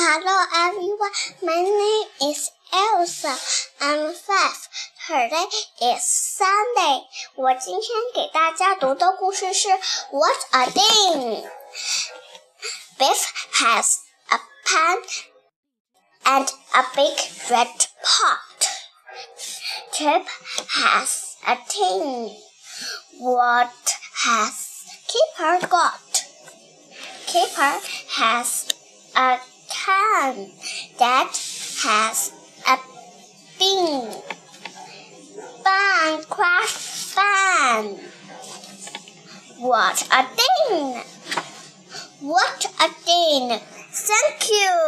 Hello everyone, my name is Elsa. I'm five. Today is Sunday. 我今天给大家读的故事是《What a Din》。Biff has a pan and a big red pot. Chip has a tin. What has Kipper got? Kipper has a can that has a bean. Bang, crash, bang. What a thing! What a thing! Thank you.